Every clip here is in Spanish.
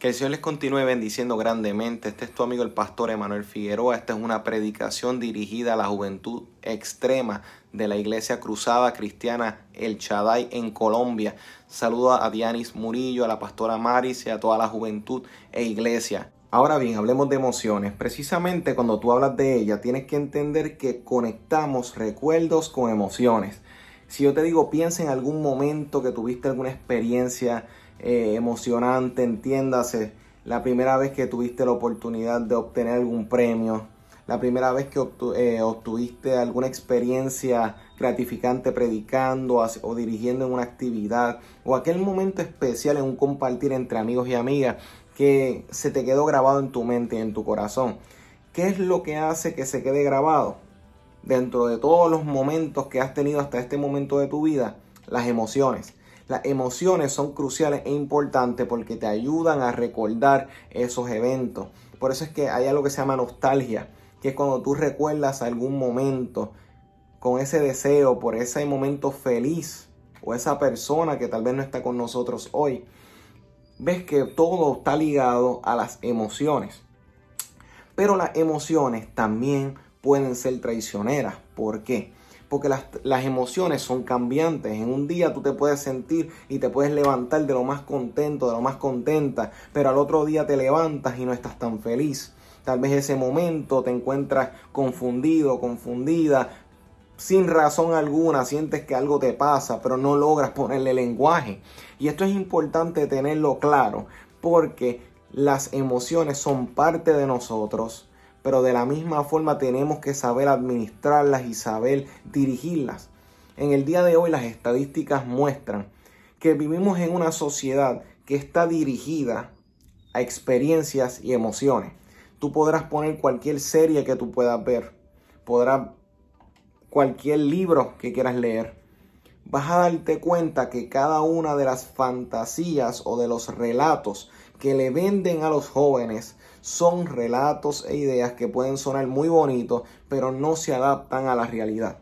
Que el Señor les continúe bendiciendo grandemente. Este es tu amigo el pastor Emanuel Figueroa. Esta es una predicación dirigida a la juventud extrema de la Iglesia Cruzada Cristiana El Chaday en Colombia. Saludo a Dianis Murillo, a la pastora Maris y a toda la juventud e iglesia. Ahora bien, hablemos de emociones. Precisamente cuando tú hablas de ella, tienes que entender que conectamos recuerdos con emociones. Si yo te digo, piensa en algún momento que tuviste alguna experiencia eh, emocionante, entiéndase, la primera vez que tuviste la oportunidad de obtener algún premio, la primera vez que eh, obtuviste alguna experiencia gratificante predicando o dirigiendo en una actividad, o aquel momento especial en un compartir entre amigos y amigas que se te quedó grabado en tu mente y en tu corazón. ¿Qué es lo que hace que se quede grabado? Dentro de todos los momentos que has tenido hasta este momento de tu vida, las emociones. Las emociones son cruciales e importantes porque te ayudan a recordar esos eventos. Por eso es que hay algo que se llama nostalgia, que es cuando tú recuerdas algún momento con ese deseo por ese momento feliz o esa persona que tal vez no está con nosotros hoy. Ves que todo está ligado a las emociones. Pero las emociones también pueden ser traicioneras. ¿Por qué? Porque las, emociones son cambiantes. En un día tú te puedes sentir y te puedes levantar de lo más contento, de lo más contenta, pero al otro día te levantas y no estás tan feliz. Tal vez ese momento te encuentras confundido, confundida, sin razón alguna, sientes que algo te pasa, pero no logras ponerle lenguaje. Y esto es importante tenerlo claro, porque las emociones son parte de nosotros pero de la misma forma tenemos que saber administrarlas y saber dirigirlas. En el día de hoy las estadísticas muestran que vivimos en una sociedad que está dirigida a experiencias y emociones. Tú podrás poner cualquier serie que tú puedas ver, podrás cualquier libro que quieras leer. Vas a darte cuenta que cada una de las fantasías o de los relatos que le venden a los jóvenes son relatos e ideas que pueden sonar muy bonitos, pero no se adaptan a la realidad.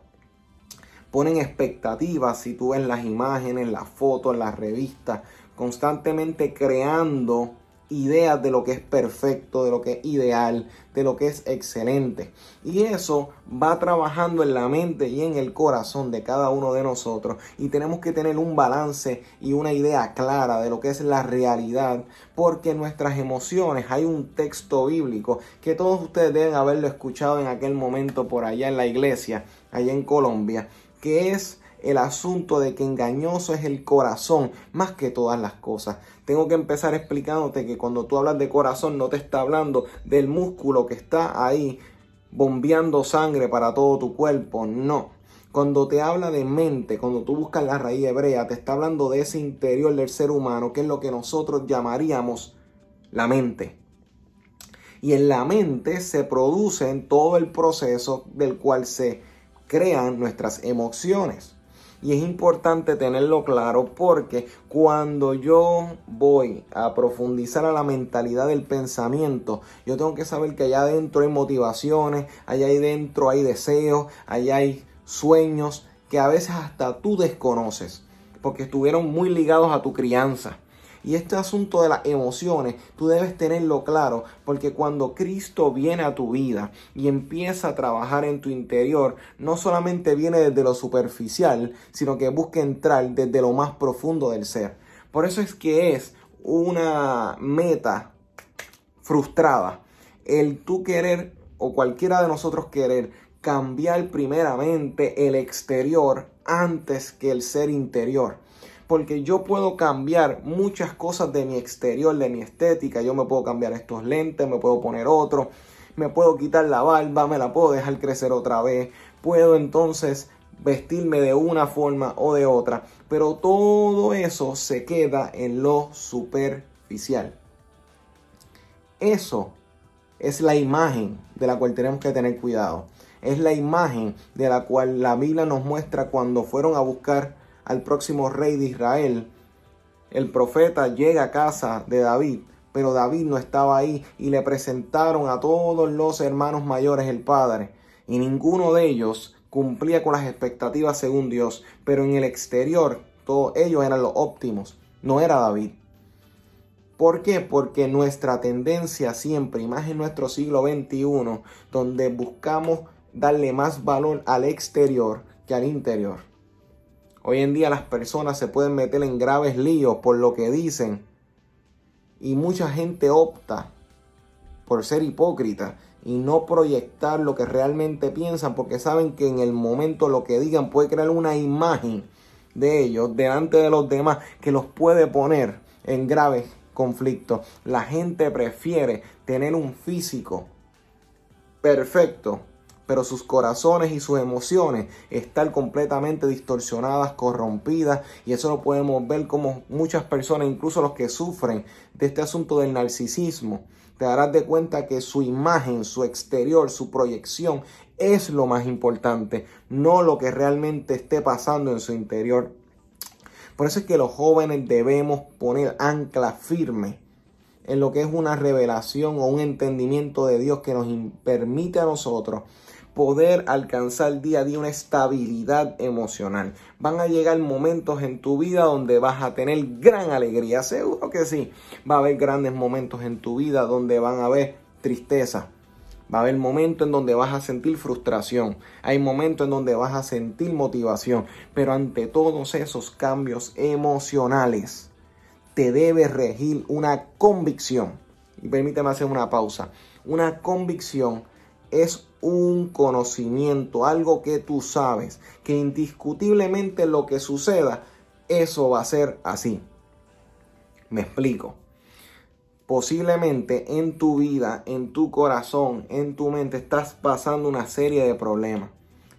Ponen expectativas si tú ves las imágenes, las fotos, las revistas, constantemente creando ideas de lo que es perfecto, de lo que es ideal, de lo que es excelente. Y eso va trabajando en la mente y en el corazón de cada uno de nosotros. Y tenemos que tener un balance y una idea clara de lo que es la realidad. Porque nuestras emociones, hay un texto bíblico que todos ustedes deben haberlo escuchado en aquel momento por allá en la iglesia, allá en Colombia, que es el asunto de que engañoso es el corazón más que todas las cosas. Tengo que empezar explicándote que cuando tú hablas de corazón no te está hablando del músculo que está ahí bombeando sangre para todo tu cuerpo, no. Cuando te habla de mente, cuando tú buscas la raíz hebrea, te está hablando de ese interior del ser humano, que es lo que nosotros llamaríamos la mente. Y en la mente se produce en todo el proceso del cual se crean nuestras emociones. Y es importante tenerlo claro porque cuando yo voy a profundizar a la mentalidad del pensamiento, yo tengo que saber que allá adentro hay motivaciones, allá adentro hay deseos, allá hay sueños que a veces hasta tú desconoces porque estuvieron muy ligados a tu crianza. Y este asunto de las emociones, tú debes tenerlo claro, porque cuando Cristo viene a tu vida y empieza a trabajar en tu interior, no solamente viene desde lo superficial, sino que busca entrar desde lo más profundo del ser. Por eso es que es una meta frustrada el tú querer o cualquiera de nosotros querer cambiar primeramente el exterior antes que el ser interior porque yo puedo cambiar muchas cosas de mi exterior, de mi estética. Yo me puedo cambiar estos lentes, me puedo poner otro, me puedo quitar la barba, me la puedo dejar crecer otra vez. Puedo entonces vestirme de una forma o de otra, pero todo eso se queda en lo superficial. Eso es la imagen de la cual tenemos que tener cuidado. Es la imagen de la cual la Biblia nos muestra cuando fueron a buscar al próximo rey de Israel, el profeta llega a casa de David, pero David no estaba ahí y le presentaron a todos los hermanos mayores el padre, y ninguno de ellos cumplía con las expectativas según Dios, pero en el exterior todos ellos eran los óptimos, no era David. ¿Por qué? Porque nuestra tendencia siempre, y más en nuestro siglo XXI, donde buscamos darle más valor al exterior que al interior. Hoy en día las personas se pueden meter en graves líos por lo que dicen y mucha gente opta por ser hipócrita y no proyectar lo que realmente piensan porque saben que en el momento lo que digan puede crear una imagen de ellos delante de los demás que los puede poner en graves conflictos. La gente prefiere tener un físico perfecto pero sus corazones y sus emociones están completamente distorsionadas, corrompidas, y eso lo podemos ver como muchas personas, incluso los que sufren de este asunto del narcisismo, te darás de cuenta que su imagen, su exterior, su proyección es lo más importante, no lo que realmente esté pasando en su interior. Por eso es que los jóvenes debemos poner ancla firme en lo que es una revelación o un entendimiento de Dios que nos permite a nosotros poder alcanzar día a día una estabilidad emocional. Van a llegar momentos en tu vida donde vas a tener gran alegría, seguro que sí. Va a haber grandes momentos en tu vida donde van a haber tristeza. Va a haber momentos en donde vas a sentir frustración. Hay momentos en donde vas a sentir motivación. Pero ante todos esos cambios emocionales, te debe regir una convicción. Y permíteme hacer una pausa. Una convicción es un conocimiento, algo que tú sabes, que indiscutiblemente lo que suceda, eso va a ser así. Me explico. Posiblemente en tu vida, en tu corazón, en tu mente, estás pasando una serie de problemas.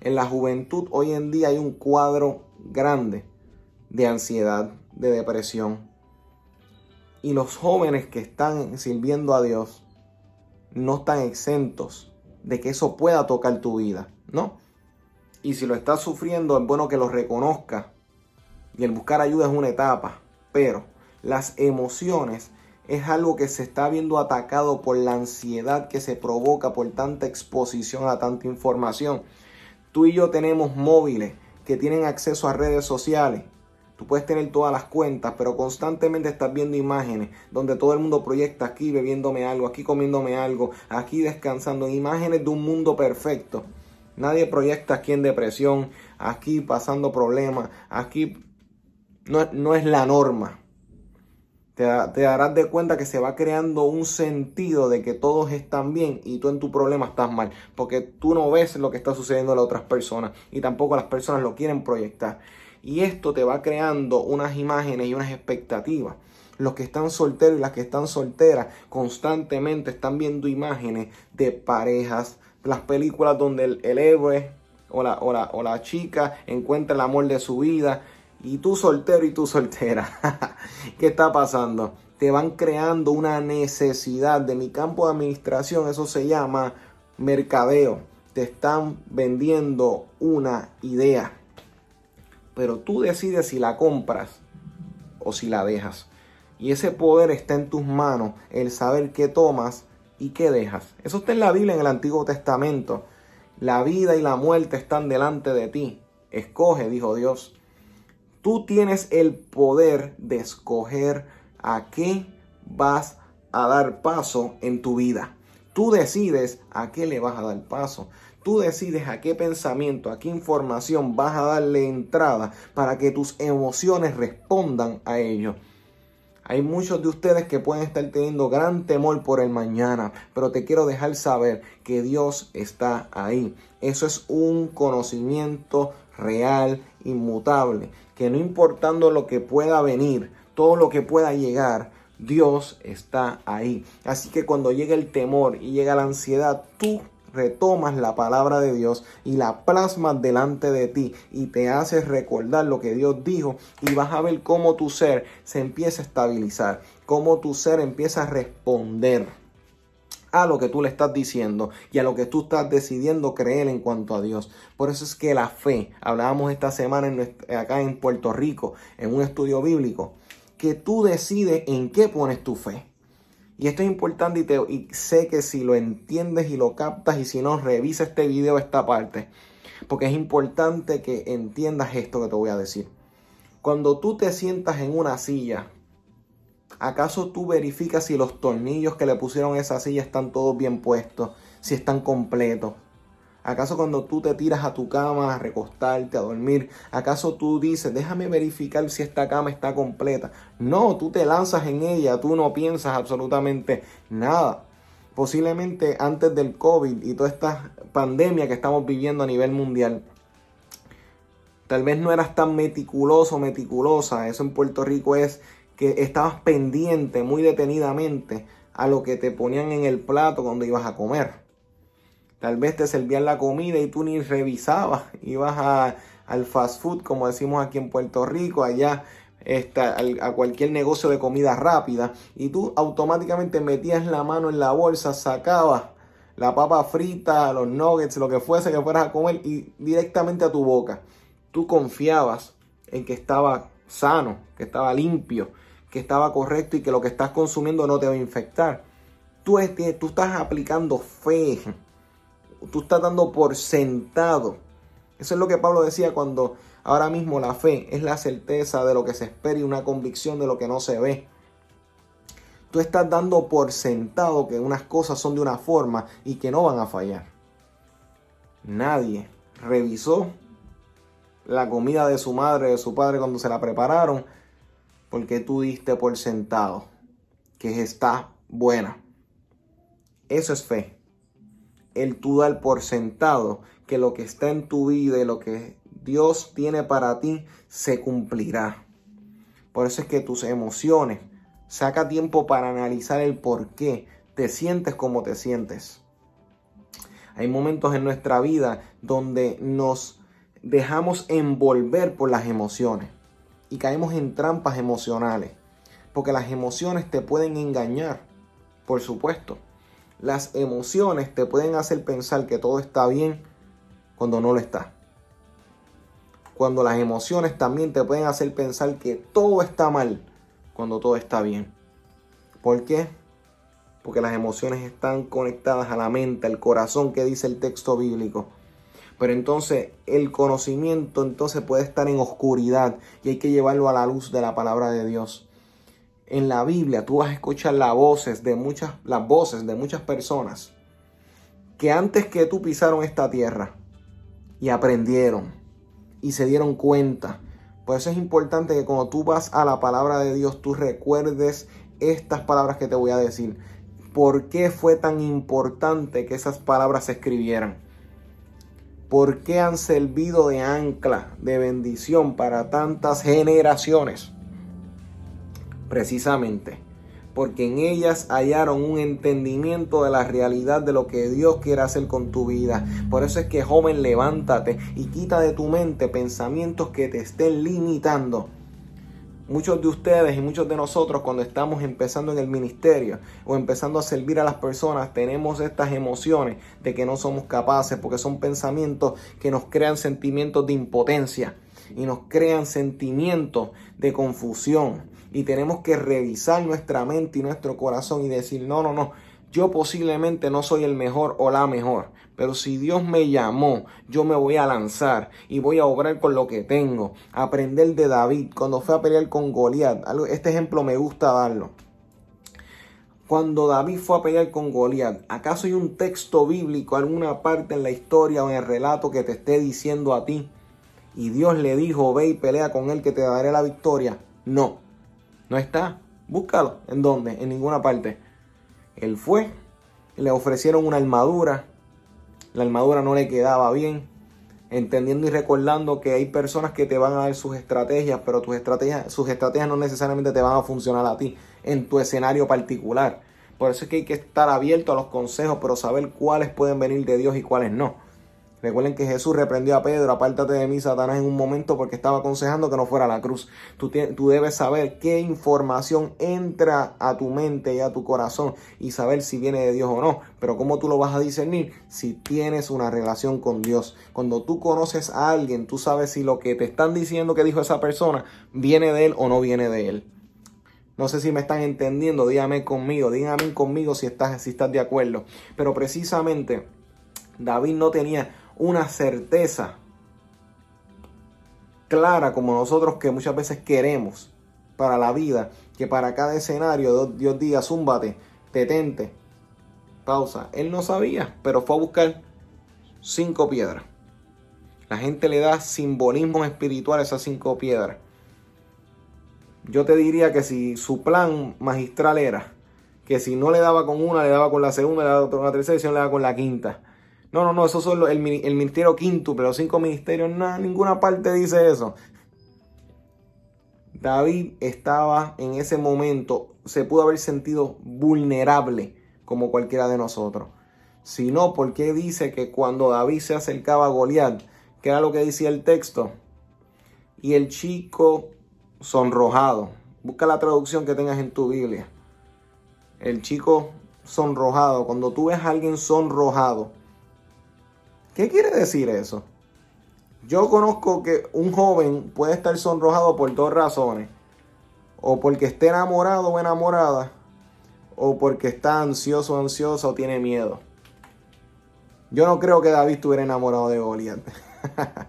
En la juventud hoy en día hay un cuadro grande de ansiedad, de depresión. Y los jóvenes que están sirviendo a Dios no están exentos de que eso pueda tocar tu vida, ¿no? Y si lo estás sufriendo, es bueno que lo reconozcas. Y el buscar ayuda es una etapa. Pero las emociones es algo que se está viendo atacado por la ansiedad que se provoca por tanta exposición a tanta información. Tú y yo tenemos móviles que tienen acceso a redes sociales Tú puedes tener todas las cuentas, pero constantemente estás viendo imágenes donde todo el mundo proyecta aquí bebiéndome algo, aquí comiéndome algo, aquí descansando, imágenes de un mundo perfecto. Nadie proyecta aquí en depresión, aquí pasando problemas, aquí no, no es la norma. Te, te, darás de cuenta que se va creando un sentido de que todos están bien y tú en tu problema estás mal, porque tú no ves lo que está sucediendo a las otras personas y tampoco las personas lo quieren proyectar. Y esto te va creando unas imágenes y unas expectativas. Los que están solteros y las que están solteras constantemente están viendo imágenes de parejas, las películas donde el, héroe o la, o, o la chica encuentra el amor de su vida y tú soltero y tú soltera. ¿Qué está pasando? Te van creando una necesidad de mi campo de administración, eso se llama mercadeo. Te están vendiendo una idea pero tú decides si la compras o si la dejas. Y ese poder está en tus manos, el saber qué tomas y qué dejas. Eso está en la Biblia, en el Antiguo Testamento. La vida y la muerte están delante de ti. Escoge, dijo Dios. Tú tienes el poder de escoger a qué vas a dar paso en tu vida. Tú decides a qué le vas a dar paso. Tú decides a qué pensamiento, a qué información vas a darle entrada para que tus emociones respondan a ello. Hay muchos de ustedes que pueden estar teniendo gran temor por el mañana, pero te quiero dejar saber que Dios está ahí. Eso es un conocimiento real, inmutable, que no importando lo que pueda venir, todo lo que pueda llegar, Dios está ahí. Así que cuando llega el temor y llega la ansiedad, tú retomas la palabra de Dios y la plasmas delante de ti y te haces recordar lo que Dios dijo y vas a ver cómo tu ser se empieza a estabilizar, cómo tu ser empieza a responder a lo que tú le estás diciendo y a lo que tú estás decidiendo creer en cuanto a Dios. Por eso es que la fe, hablábamos esta semana acá en Puerto Rico, en un estudio bíblico, que tú decides en qué pones tu fe. Y esto es importante y, sé que si lo entiendes y lo captas y si no, revisa este video, esta parte. Porque es importante que entiendas esto que te voy a decir. Cuando tú te sientas en una silla ¿Acaso tú verificas si los tornillos que le pusieron a esa silla están todos bien puestos? Si están completos. ¿Acaso cuando tú te tiras a tu cama a recostarte, a dormir, acaso tú dices, déjame verificar si esta cama está completa? No, tú te lanzas en ella, tú no piensas absolutamente nada. Posiblemente antes del COVID y toda esta pandemia que estamos viviendo a nivel mundial, tal vez no eras tan meticuloso, meticulosa. Eso en Puerto Rico es que estabas pendiente muy detenidamente a lo que te ponían en el plato cuando ibas a comer. Tal vez te servían la comida y tú ni revisabas. Ibas al fast food, como decimos aquí en Puerto Rico, allá a cualquier negocio de comida rápida. Y tú automáticamente metías la mano en la bolsa, sacabas la papa frita, los nuggets, lo que fuese que fueras a comer y directamente a tu boca. Tú confiabas en que estaba sano, que estaba limpio que estaba correcto y que lo que estás consumiendo no te va a infectar. Tú estás aplicando fe. Tú estás dando por sentado. Eso es lo que Pablo decía cuando ahora mismo la fe es la certeza de lo que se espera y una convicción de lo que no se ve. Tú estás dando por sentado que unas cosas son de una forma y que no van a fallar. Nadie revisó la comida de su madre, de su padre cuando se la prepararon porque tú diste por sentado que está buena. Eso es fe. El tú dar por sentado que lo que está en tu vida y lo que Dios tiene para ti se cumplirá. Por eso es que tus emociones, saca tiempo para analizar el por qué te sientes como te sientes. Hay momentos en nuestra vida donde nos dejamos envolver por las emociones y caemos en trampas emocionales. Porque las emociones te pueden engañar, por supuesto. Las emociones te pueden hacer pensar que todo está bien cuando no lo está. Cuando las emociones también te pueden hacer pensar que todo está mal cuando todo está bien. ¿Por qué? Porque las emociones están conectadas a la mente, al corazón que dice el texto bíblico. Pero entonces el conocimiento entonces puede estar en oscuridad y hay que llevarlo a la luz de la palabra de Dios. En la Biblia tú vas a escuchar las voces de muchas, las voces de muchas personas que antes que tú pisaron esta tierra y aprendieron y se dieron cuenta. Por eso es importante que cuando tú vas a la palabra de Dios tú recuerdes estas palabras que te voy a decir. ¿Por qué fue tan importante que esas palabras se escribieran? ¿Por qué han servido de ancla, de bendición para tantas generaciones? Precisamente porque en ellas hallaron un entendimiento de la realidad de lo que Dios quiere hacer con tu vida. Por eso es que joven, levántate y quita de tu mente pensamientos que te estén limitando Muchos de ustedes y muchos de nosotros cuando estamos empezando en el ministerio o empezando a servir a las personas tenemos estas emociones de que no somos capaces porque son pensamientos que nos crean sentimientos de impotencia y nos crean sentimientos de confusión y tenemos que revisar nuestra mente y nuestro corazón y decir no, no, no, yo posiblemente no soy el mejor o la mejor, pero si Dios me llamó, yo me voy a lanzar y voy a obrar con lo que tengo. Aprender de David cuando fue a pelear con Goliat. Este ejemplo me gusta darlo. Cuando David fue a pelear con Goliat, ¿acaso hay un texto bíblico, alguna parte en la historia o en el relato que te esté diciendo a ti? Y Dios le dijo, ve y pelea con él que te daré la victoria. No, no está. Búscalo. ¿En dónde? En ninguna parte. Él fue, le ofrecieron una armadura, la armadura no le quedaba bien, entendiendo y recordando que hay personas que te van a dar sus estrategias, pero tus estrategias, sus estrategias no necesariamente te van a funcionar a ti en tu escenario particular. Por eso es que hay que estar abierto a los consejos, pero saber cuáles pueden venir de Dios y cuáles no. Recuerden que Jesús reprendió a Pedro, apártate de mí, Satanás, en un momento porque estaba aconsejando que no fuera a la cruz. Tú, tú, debes saber qué información entra a tu mente y a tu corazón y saber si viene de Dios o no. Pero ¿cómo tú lo vas a discernir? Si tienes una relación con Dios. Cuando tú conoces a alguien, tú sabes si lo que te están diciendo que dijo esa persona viene de él o no viene de él. No sé si me están entendiendo, dígame conmigo, dígame conmigo si estás, si estás de acuerdo. Pero precisamente David no tenía una certeza clara como nosotros que muchas veces queremos, para la vida que para cada escenario Dios diga, zúmbate, detente, pausa. Él no sabía, pero fue a buscar cinco piedras. La gente le da simbolismo espiritual a esas cinco piedras. Yo te diría que si su plan magistral era que si no le daba con una, le daba con la segunda, le daba con la tercera y si no le daba con la quinta. No, no, no, eso son el, ministerio quinto, pero los cinco ministerios, nada, ninguna parte dice eso. David estaba en ese momento, se pudo haber sentido vulnerable como cualquiera de nosotros. Si no, ¿por qué dice que cuando David se acercaba a Goliat, que era lo que decía el texto, y el chico sonrojado, busca la traducción que tengas en tu Biblia, el chico sonrojado, cuando tú ves a alguien sonrojado, ¿qué quiere decir eso? Yo conozco que un joven puede estar sonrojado por dos razones. O porque esté enamorado o enamorada. O porque está ansioso o ansiosa o tiene miedo. Yo no creo que David estuviera enamorado de Goliat.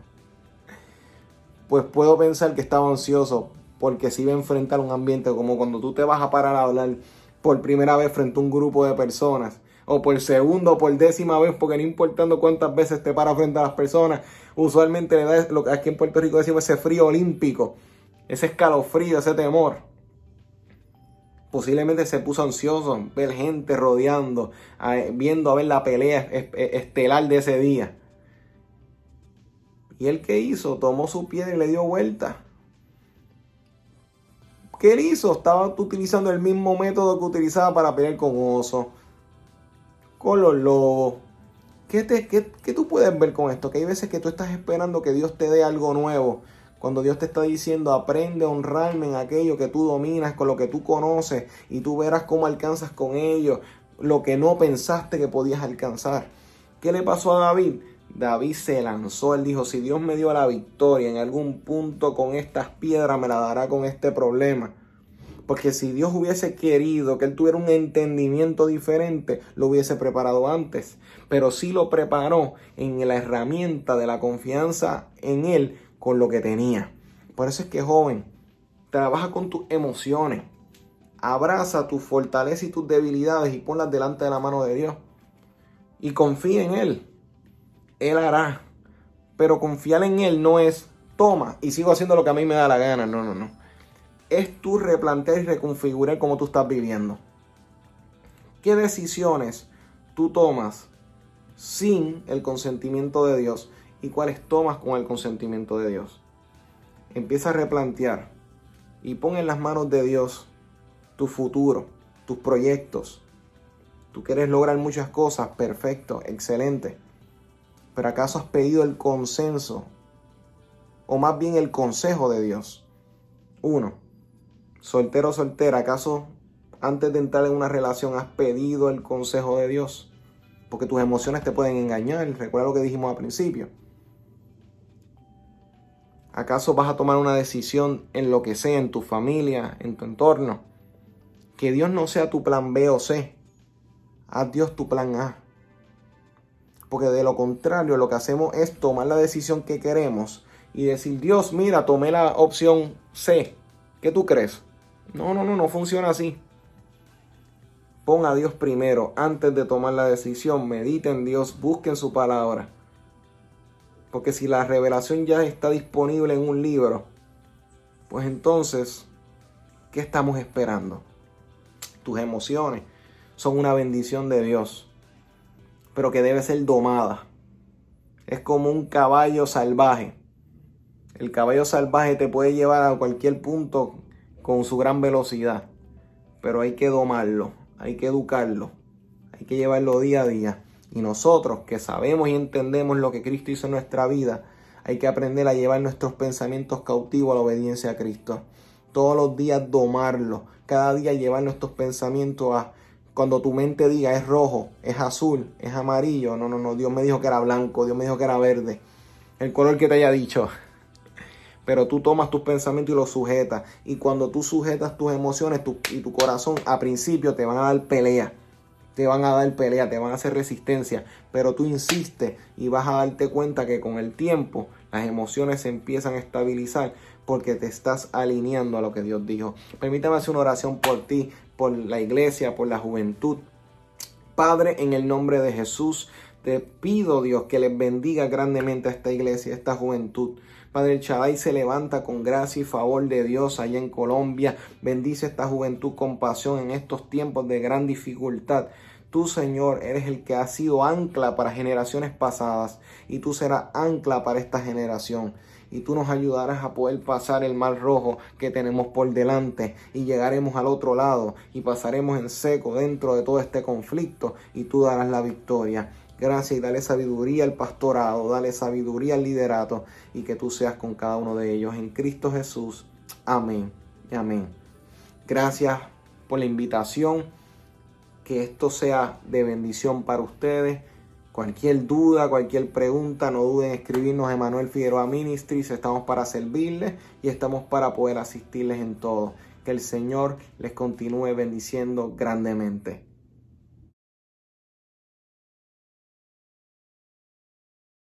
pues puedo pensar que estaba ansioso porque si iba a enfrentar un ambiente como cuando tú te vas a parar a hablar por primera vez frente a un grupo de personas o por segunda o por décima vez, porque no importando cuántas veces te paras frente a las personas, usualmente le da lo que aquí en Puerto Rico decimos ese frío olímpico, ese escalofrío, ese temor. Posiblemente se puso ansioso, ver gente rodeando, viendo a ver la pelea estelar de ese día. ¿Y él qué hizo? Tomó su piedra y le dio vuelta. ¿Qué él hizo? Estaba utilizando el mismo método que utilizaba para pelear con oso, con los lobos. ¿Qué, te, qué tú puedes ver con esto? Que hay veces que tú estás esperando que Dios te dé algo nuevo. Cuando Dios te está diciendo, aprende a honrarme en aquello que tú dominas, con lo que tú conoces, y tú verás cómo alcanzas con ello lo que no pensaste que podías alcanzar. ¿Qué le pasó a David? David se lanzó, él dijo, si Dios me dio la victoria en algún punto con estas piedras, me la dará con este problema. Porque si Dios hubiese querido que él tuviera un entendimiento diferente, lo hubiese preparado antes. Pero sí lo preparó en la herramienta de la confianza en él con lo que tenía. Por eso es que joven, trabaja con tus emociones. Abraza tus fortalezas y tus debilidades y ponlas delante de la mano de Dios. Y confía en Él. Él hará. Pero confiar en Él no es, toma y sigo haciendo lo que a mí me da la gana. No, no, no. Es tú replantear y reconfigurar cómo tú estás viviendo. ¿Qué decisiones tú tomas sin el consentimiento de Dios y cuáles tomas con el consentimiento de Dios? Empieza a replantear y pon en las manos de Dios tu futuro, tus proyectos. Tú quieres lograr muchas cosas, perfecto, excelente. Pero ¿acaso has pedido el consenso? O más bien el consejo de Dios. Uno, soltero soltera, ¿acaso antes de entrar en una relación has pedido el consejo de Dios? Porque tus emociones te pueden engañar. Recuerda lo que dijimos al principio. ¿Acaso vas a tomar una decisión en lo que sea, en tu familia, en tu entorno? Que Dios no sea tu plan B o C. Haz Dios tu plan A. Porque de lo contrario, lo que hacemos es tomar la decisión que queremos y decir, Dios, mira, tomé la opción C. ¿Qué tú crees? No, no, no, no funciona así. Pon a Dios primero antes de tomar la decisión. Medita en Dios, busquen su palabra. Porque si la revelación ya está disponible en un libro, pues entonces, ¿qué estamos esperando? Tus emociones son una bendición de Dios pero que debe ser domada. Es como un caballo salvaje. El caballo salvaje te puede llevar a cualquier punto con su gran velocidad, pero hay que domarlo, hay que educarlo, hay que llevarlo día a día. Y nosotros que sabemos y entendemos lo que Cristo hizo en nuestra vida, hay que aprender a llevar nuestros pensamientos cautivos a la obediencia a Cristo. Todos los días domarlo, cada día llevar nuestros pensamientos a cuando tu mente diga es rojo, es azul, es amarillo, no, no, no, Dios me dijo que era blanco, Dios me dijo que era verde, el color que te haya dicho. Pero tú tomas tus pensamientos y los sujetas. Y cuando tú sujetas tus emociones y tu corazón, a principio te van a dar pelea. Te van a dar pelea, te van a hacer resistencia. Pero tú insistes y vas a darte cuenta que con el tiempo las emociones se empiezan a estabilizar porque te estás alineando a lo que Dios dijo. Permítame hacer una oración por ti, por la iglesia, por la juventud. Padre, en el nombre de Jesús, te pido, Dios, que les bendiga grandemente a esta iglesia, a esta juventud. Padre, el Shaddai se levanta con gracia y favor de Dios allá en Colombia. Bendice esta juventud con pasión en estos tiempos de gran dificultad. Tú, Señor, eres el que ha sido ancla para generaciones pasadas y tú serás ancla para esta generación. Y tú nos ayudarás a poder pasar el mar rojo que tenemos por delante y llegaremos al otro lado y pasaremos en seco dentro de todo este conflicto y tú darás la victoria. Gracias y dale sabiduría al pastorado, dale sabiduría al liderato y que tú seas con cada uno de ellos. En Cristo Jesús. Amén amén. Gracias por la invitación. Que esto sea de bendición para ustedes. Cualquier duda, cualquier pregunta, no duden en escribirnos a Emanuel Figueroa Ministries. Estamos para servirles y estamos para poder asistirles en todo. Que el Señor les continúe bendiciendo grandemente.